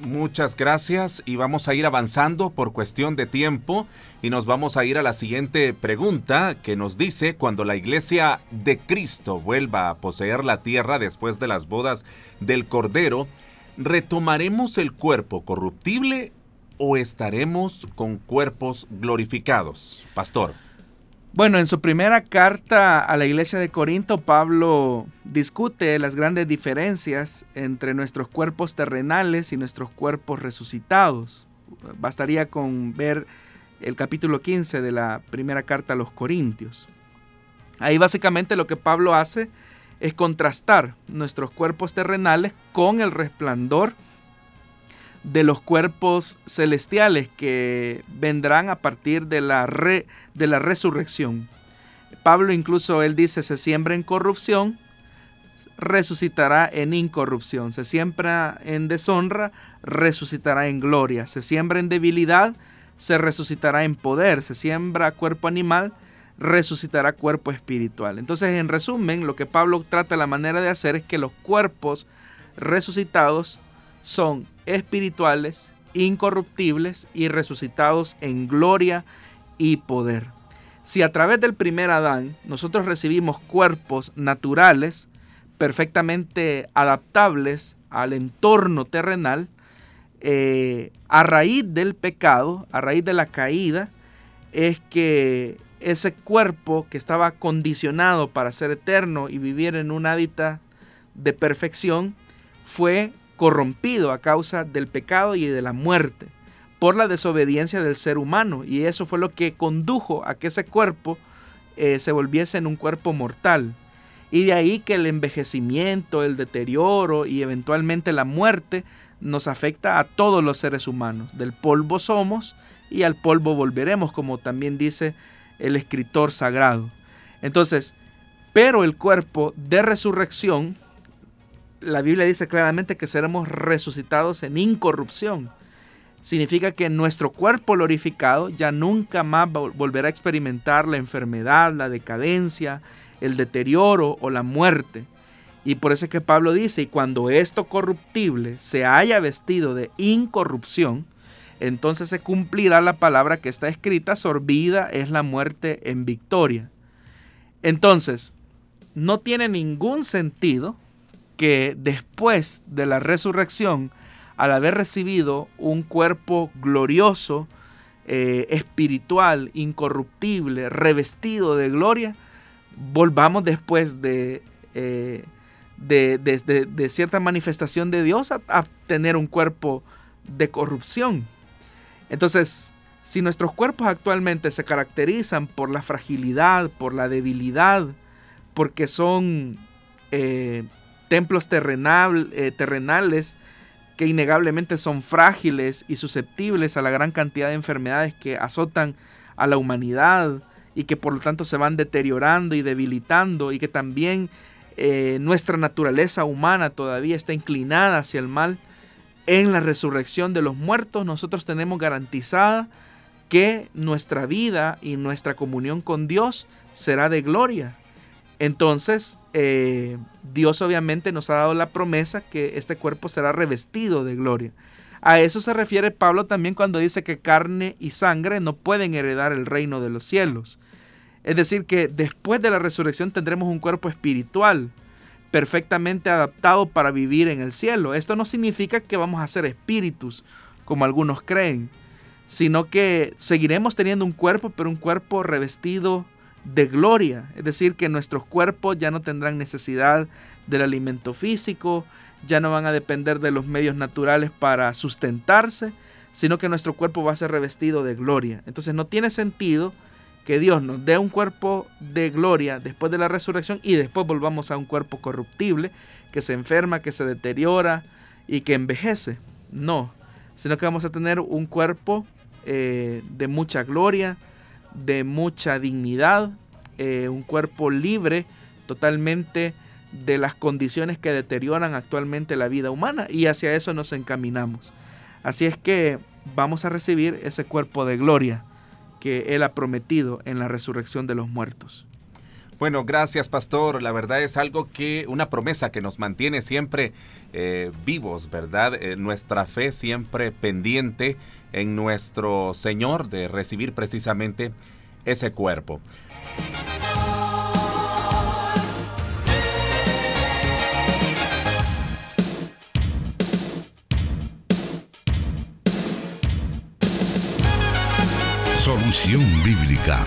Muchas gracias y vamos a ir avanzando por cuestión de tiempo y nos vamos a ir a la siguiente pregunta que nos dice, cuando la iglesia de Cristo vuelva a poseer la tierra después de las bodas del Cordero, ¿retomaremos el cuerpo corruptible o estaremos con cuerpos glorificados? Pastor. Bueno, en su primera carta a la iglesia de Corinto, Pablo discute las grandes diferencias entre nuestros cuerpos terrenales y nuestros cuerpos resucitados. Bastaría con ver el capítulo 15 de la primera carta a los Corintios. Ahí básicamente lo que Pablo hace es contrastar nuestros cuerpos terrenales con el resplandor de los cuerpos celestiales que vendrán a partir de la, de la resurrección. Pablo incluso él dice, se siembra en corrupción, resucitará en incorrupción, se siembra en deshonra, resucitará en gloria, se siembra en debilidad, se resucitará en poder, se siembra cuerpo animal, resucitará cuerpo espiritual. Entonces, en resumen, lo que Pablo trata la manera de hacer es que los cuerpos resucitados son espirituales, incorruptibles y resucitados en gloria y poder. Si a través del primer Adán nosotros recibimos cuerpos naturales, perfectamente adaptables al entorno terrenal, eh, a raíz del pecado, a raíz de la caída, es que ese cuerpo que estaba condicionado para ser eterno y vivir en un hábitat de perfección, fue corrompido a causa del pecado y de la muerte por la desobediencia del ser humano y eso fue lo que condujo a que ese cuerpo eh, se volviese en un cuerpo mortal y de ahí que el envejecimiento, el deterioro y eventualmente la muerte nos afecta a todos los seres humanos. Del polvo somos y al polvo volveremos, como también dice el escritor sagrado. Entonces, pero el cuerpo de resurrección la Biblia dice claramente que seremos resucitados en incorrupción. Significa que nuestro cuerpo glorificado ya nunca más volverá a experimentar la enfermedad, la decadencia, el deterioro o la muerte. Y por eso es que Pablo dice, y cuando esto corruptible se haya vestido de incorrupción, entonces se cumplirá la palabra que está escrita, sorbida es la muerte en victoria. Entonces, no tiene ningún sentido que después de la resurrección, al haber recibido un cuerpo glorioso, eh, espiritual, incorruptible, revestido de gloria, volvamos después de, eh, de, cierta manifestación de Dios a, tener un cuerpo de corrupción. Entonces, si nuestros cuerpos actualmente se caracterizan por la fragilidad, por la debilidad, porque son eh, templos eh, terrenales que innegablemente son frágiles y susceptibles a la gran cantidad de enfermedades que azotan a la humanidad y que por lo tanto se van deteriorando y debilitando y que también eh, nuestra naturaleza humana todavía está inclinada hacia el mal, en la resurrección de los muertos nosotros tenemos garantizada que nuestra vida y nuestra comunión con Dios será de gloria. Entonces, eh, Dios obviamente nos ha dado la promesa que este cuerpo será revestido de gloria. A eso se refiere Pablo también cuando dice que carne y sangre no pueden heredar el reino de los cielos. Es decir, que después de la resurrección tendremos un cuerpo espiritual perfectamente adaptado para vivir en el cielo. Esto no significa que vamos a ser espíritus, como algunos creen, sino que seguiremos teniendo un cuerpo, pero un cuerpo revestido de gloria, es decir, que nuestros cuerpos ya no tendrán necesidad del alimento físico, ya no van a depender de los medios naturales para sustentarse, sino que nuestro cuerpo va a ser revestido de gloria. Entonces no tiene sentido que Dios nos dé un cuerpo de gloria después de la resurrección y después volvamos a un cuerpo corruptible, que se enferma, que se deteriora y que envejece. No, sino que vamos a tener un cuerpo eh, de mucha gloria, de mucha dignidad, eh, un cuerpo libre totalmente de las condiciones que deterioran actualmente la vida humana y hacia eso nos encaminamos. Así es que vamos a recibir ese cuerpo de gloria que Él ha prometido en la resurrección de los muertos. Bueno, gracias pastor. La verdad es algo que, una promesa que nos mantiene siempre eh, vivos, ¿verdad? Eh, nuestra fe siempre pendiente en nuestro Señor de recibir precisamente ese cuerpo. Solución Bíblica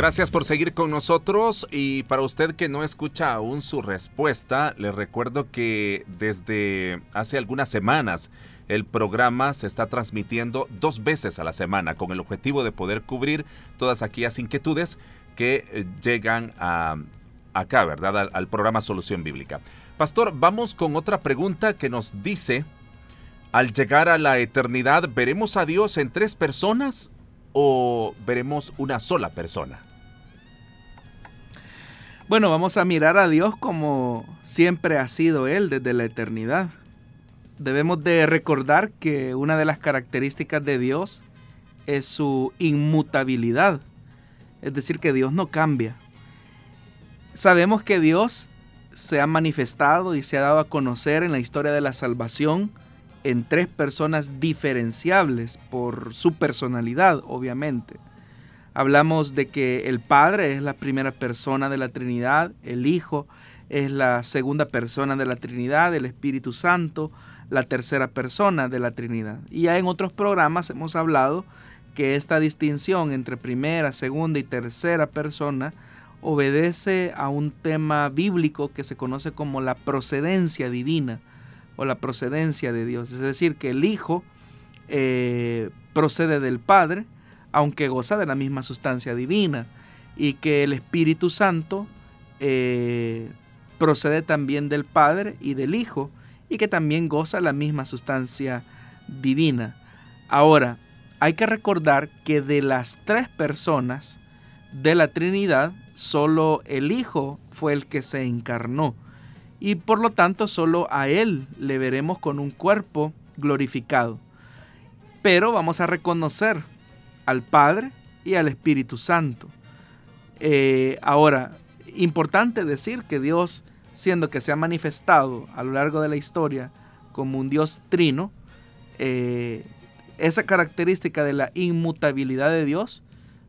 Gracias por seguir con nosotros y para usted que no escucha aún su respuesta, le recuerdo que desde hace algunas semanas el programa se está transmitiendo dos veces a la semana con el objetivo de poder cubrir todas aquellas inquietudes que eh, llegan a, acá, ¿verdad? Al, al programa Solución Bíblica. Pastor, vamos con otra pregunta que nos dice, al llegar a la eternidad, ¿veremos a Dios en tres personas o veremos una sola persona? Bueno, vamos a mirar a Dios como siempre ha sido Él desde la eternidad. Debemos de recordar que una de las características de Dios es su inmutabilidad, es decir, que Dios no cambia. Sabemos que Dios se ha manifestado y se ha dado a conocer en la historia de la salvación en tres personas diferenciables por su personalidad, obviamente. Hablamos de que el Padre es la primera persona de la Trinidad, el Hijo es la segunda persona de la Trinidad, el Espíritu Santo, la tercera persona de la Trinidad. Y ya en otros programas hemos hablado que esta distinción entre primera, segunda y tercera persona obedece a un tema bíblico que se conoce como la procedencia divina o la procedencia de Dios. Es decir, que el Hijo eh, procede del Padre, aunque goza de la misma sustancia divina, y que el Espíritu Santo eh, procede también del Padre y del Hijo, y que también goza la misma sustancia divina. Ahora, hay que recordar que de las tres personas de la Trinidad, solo el Hijo fue el que se encarnó, y por lo tanto solo a Él le veremos con un cuerpo glorificado. Pero vamos a reconocer al Padre y al Espíritu Santo. Eh, ahora, importante decir que Dios, siendo que se ha manifestado a lo largo de la historia como un Dios trino, eh, esa característica de la inmutabilidad de Dios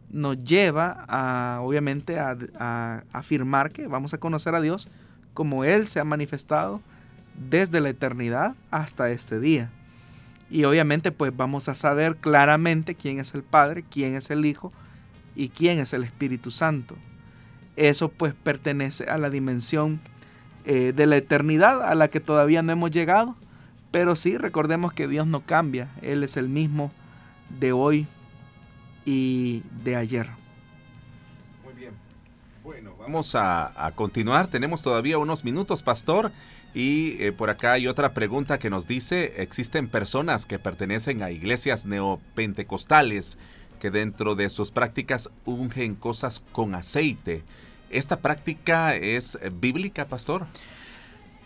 nos lleva a, obviamente, a afirmar que vamos a conocer a Dios como Él se ha manifestado desde la eternidad hasta este día. Y obviamente pues vamos a saber claramente quién es el Padre, quién es el Hijo y quién es el Espíritu Santo. Eso pues pertenece a la dimensión eh, de la eternidad a la que todavía no hemos llegado. Pero sí, recordemos que Dios no cambia. Él es el mismo de hoy y de ayer. Muy bien. Bueno, vamos a, a continuar. Tenemos todavía unos minutos, pastor. Y eh, por acá hay otra pregunta que nos dice, existen personas que pertenecen a iglesias neopentecostales que dentro de sus prácticas ungen cosas con aceite. ¿Esta práctica es bíblica, pastor?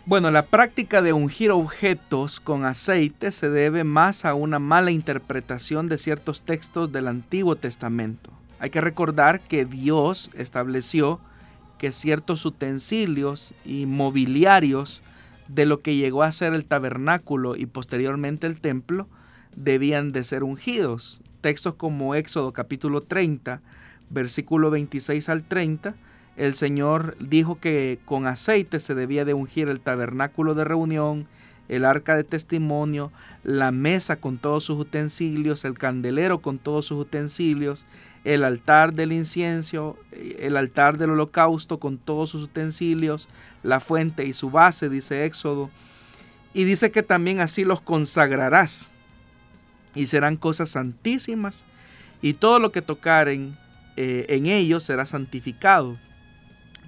Bueno, la práctica de ungir objetos con aceite se debe más a una mala interpretación de ciertos textos del Antiguo Testamento. Hay que recordar que Dios estableció que ciertos utensilios y mobiliarios de lo que llegó a ser el tabernáculo y posteriormente el templo debían de ser ungidos. Textos como Éxodo capítulo 30, versículo 26 al 30, el Señor dijo que con aceite se debía de ungir el tabernáculo de reunión, el arca de testimonio, la mesa con todos sus utensilios, el candelero con todos sus utensilios, el altar del incienso, el altar del holocausto con todos sus utensilios, la fuente y su base, dice Éxodo. Y dice que también así los consagrarás y serán cosas santísimas y todo lo que tocaren eh, en ellos será santificado.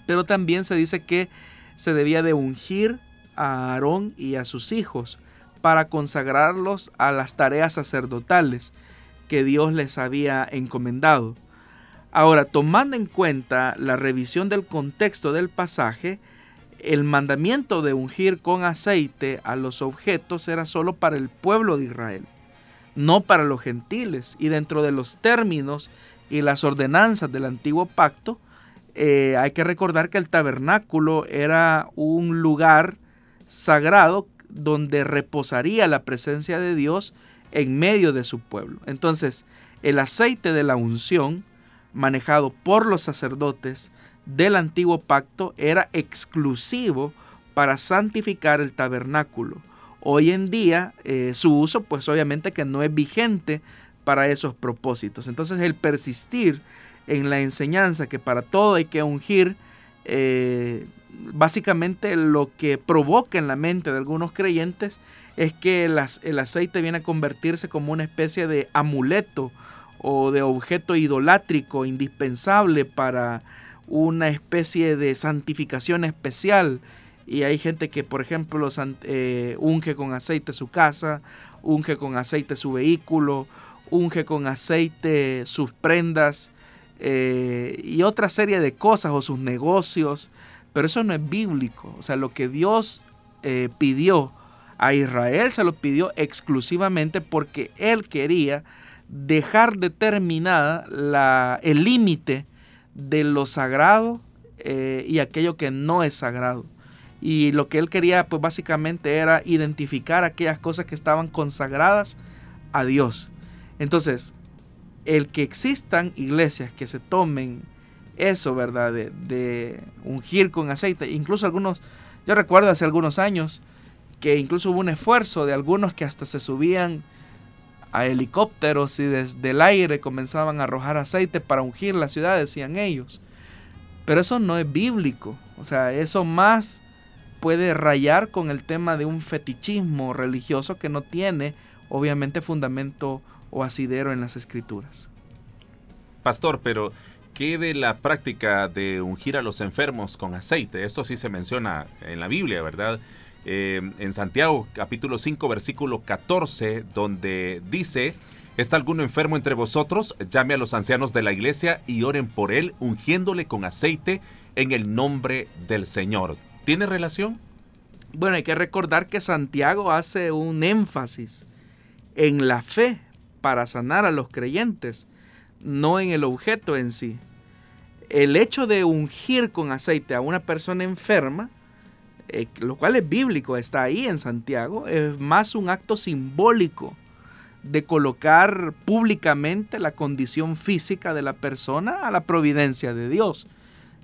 Pero también se dice que se debía de ungir a Aarón y a sus hijos para consagrarlos a las tareas sacerdotales que Dios les había encomendado. Ahora, tomando en cuenta la revisión del contexto del pasaje, el mandamiento de ungir con aceite a los objetos era solo para el pueblo de Israel, no para los gentiles. Y dentro de los términos y las ordenanzas del antiguo pacto, eh, hay que recordar que el tabernáculo era un lugar sagrado donde reposaría la presencia de Dios en medio de su pueblo. Entonces, el aceite de la unción, manejado por los sacerdotes del antiguo pacto, era exclusivo para santificar el tabernáculo. Hoy en día eh, su uso pues obviamente que no es vigente para esos propósitos. Entonces el persistir en la enseñanza que para todo hay que ungir, eh, básicamente lo que provoca en la mente de algunos creyentes es que el, aceite viene a convertirse como una especie de amuleto o de objeto idolátrico indispensable para una especie de santificación especial. Y hay gente que, por ejemplo, eh, unge con aceite su casa, unge con aceite su vehículo, unge con aceite sus prendas eh, y otra serie de cosas o sus negocios. Pero eso no es bíblico. O sea, lo que Dios eh, pidió a Israel se lo pidió exclusivamente porque Él quería dejar determinada la, el límite de lo sagrado eh, y aquello que no es sagrado. Y lo que él quería, pues básicamente era identificar aquellas cosas que estaban consagradas a Dios. Entonces, el que existan iglesias que se tomen eso, ¿verdad? De, ungir con aceite. Incluso algunos, yo recuerdo hace algunos años que incluso hubo un esfuerzo de algunos que hasta se subían a helicópteros y desde el aire comenzaban a arrojar aceite para ungir la ciudad, decían ellos. Pero eso no es bíblico. O sea, eso más puede rayar con el tema de un fetichismo religioso que no tiene, obviamente, fundamento o asidero en las escrituras. Pastor, pero ¿qué de la práctica de ungir a los enfermos con aceite? Esto sí se menciona en la Biblia, ¿verdad? Eh, en Santiago capítulo 5 versículo 14, donde dice, ¿está alguno enfermo entre vosotros? Llame a los ancianos de la iglesia y oren por él, ungiéndole con aceite en el nombre del Señor. ¿Tiene relación? Bueno, hay que recordar que Santiago hace un énfasis en la fe para sanar a los creyentes, no en el objeto en sí. El hecho de ungir con aceite a una persona enferma eh, lo cual es bíblico, está ahí en Santiago, es más un acto simbólico de colocar públicamente la condición física de la persona a la providencia de Dios.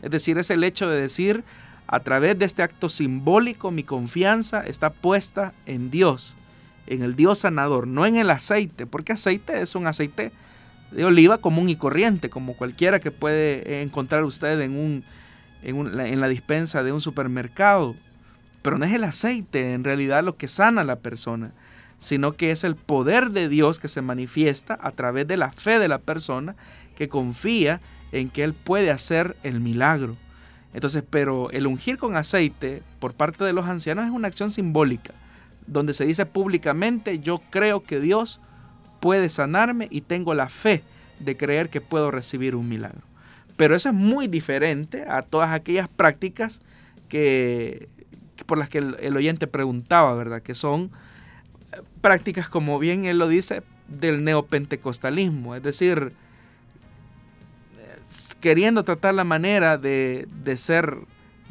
Es decir, es el hecho de decir, a través de este acto simbólico mi confianza está puesta en Dios, en el Dios sanador, no en el aceite, porque aceite es un aceite de oliva común y corriente, como cualquiera que puede encontrar usted en, un, en, en la dispensa de un supermercado. Pero no es el aceite en realidad lo que sana a la persona, sino que es el poder de Dios que se manifiesta a través de la fe de la persona que confía en que Él puede hacer el milagro. Entonces, pero el ungir con aceite por parte de los ancianos es una acción simbólica, donde se dice públicamente, yo creo que Dios puede sanarme y tengo la fe de creer que puedo recibir un milagro. Pero eso es muy diferente a todas aquellas prácticas que por las que el, oyente preguntaba, ¿verdad? Que son eh, prácticas, como bien él lo dice, del neopentecostalismo, es decir, queriendo tratar la manera de, de ser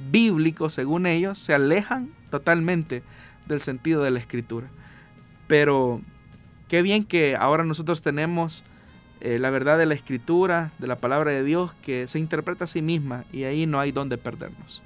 bíblico, según ellos, se alejan totalmente del sentido de la escritura. Pero qué bien que ahora nosotros tenemos eh, la verdad de la escritura, de la palabra de Dios, que se interpreta a sí misma y ahí no hay donde perdernos.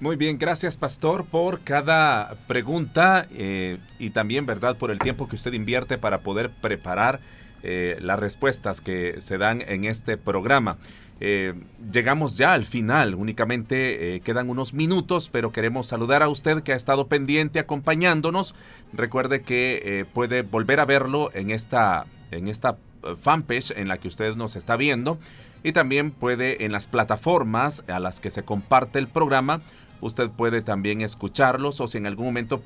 Muy bien, gracias Pastor por cada pregunta eh, y también, ¿verdad?, por el tiempo que usted invierte para poder preparar eh, las respuestas que se dan en este programa. Eh, llegamos ya al final, únicamente quedan unos minutos, pero queremos saludar a usted que ha estado pendiente acompañándonos. Recuerde que puede volver a verlo en esta, en esta fanpage en la que usted nos está viendo y también puede en las plataformas a las que se comparte el programa Usted puede también escucharlos o si en algún momento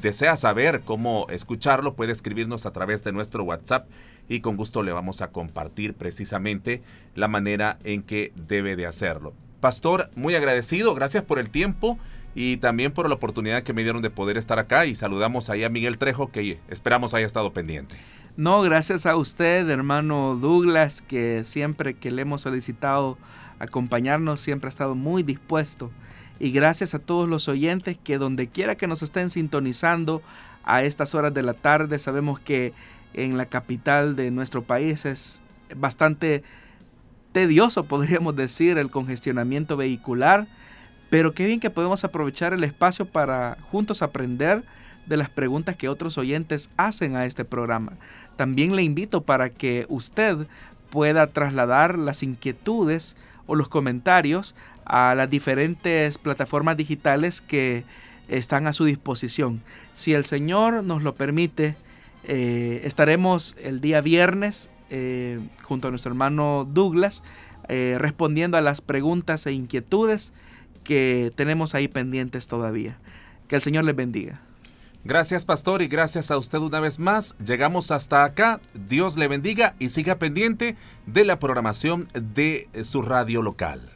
desea saber cómo escucharlo, puede escribirnos a través de nuestro WhatsApp y con gusto le vamos a compartir precisamente la manera en que debe de hacerlo. Pastor, muy agradecido, gracias por el tiempo y también por la oportunidad que me dieron de poder estar acá y saludamos ahí a Miguel Trejo que esperamos haya estado pendiente. No, gracias a usted, hermano Douglas, que siempre que le hemos solicitado acompañarnos siempre ha estado muy dispuesto Y gracias a todos los oyentes que donde quiera que nos estén sintonizando a estas horas de la tarde, sabemos que en la capital de nuestro país es bastante tedioso, podríamos decir, el congestionamiento vehicular, pero qué bien que podemos aprovechar el espacio para juntos aprender de las preguntas que otros oyentes hacen a este programa. También le invito para que usted pueda trasladar las inquietudes o los comentarios a las diferentes plataformas digitales que están a su disposición. Si el Señor nos lo permite, eh, estaremos el día viernes eh, junto a nuestro hermano Douglas eh, respondiendo a las preguntas e inquietudes que tenemos ahí pendientes todavía. Que el Señor les bendiga. Gracias pastor y gracias a usted una vez más. Llegamos hasta acá. Dios le bendiga y siga pendiente de la programación de su radio local.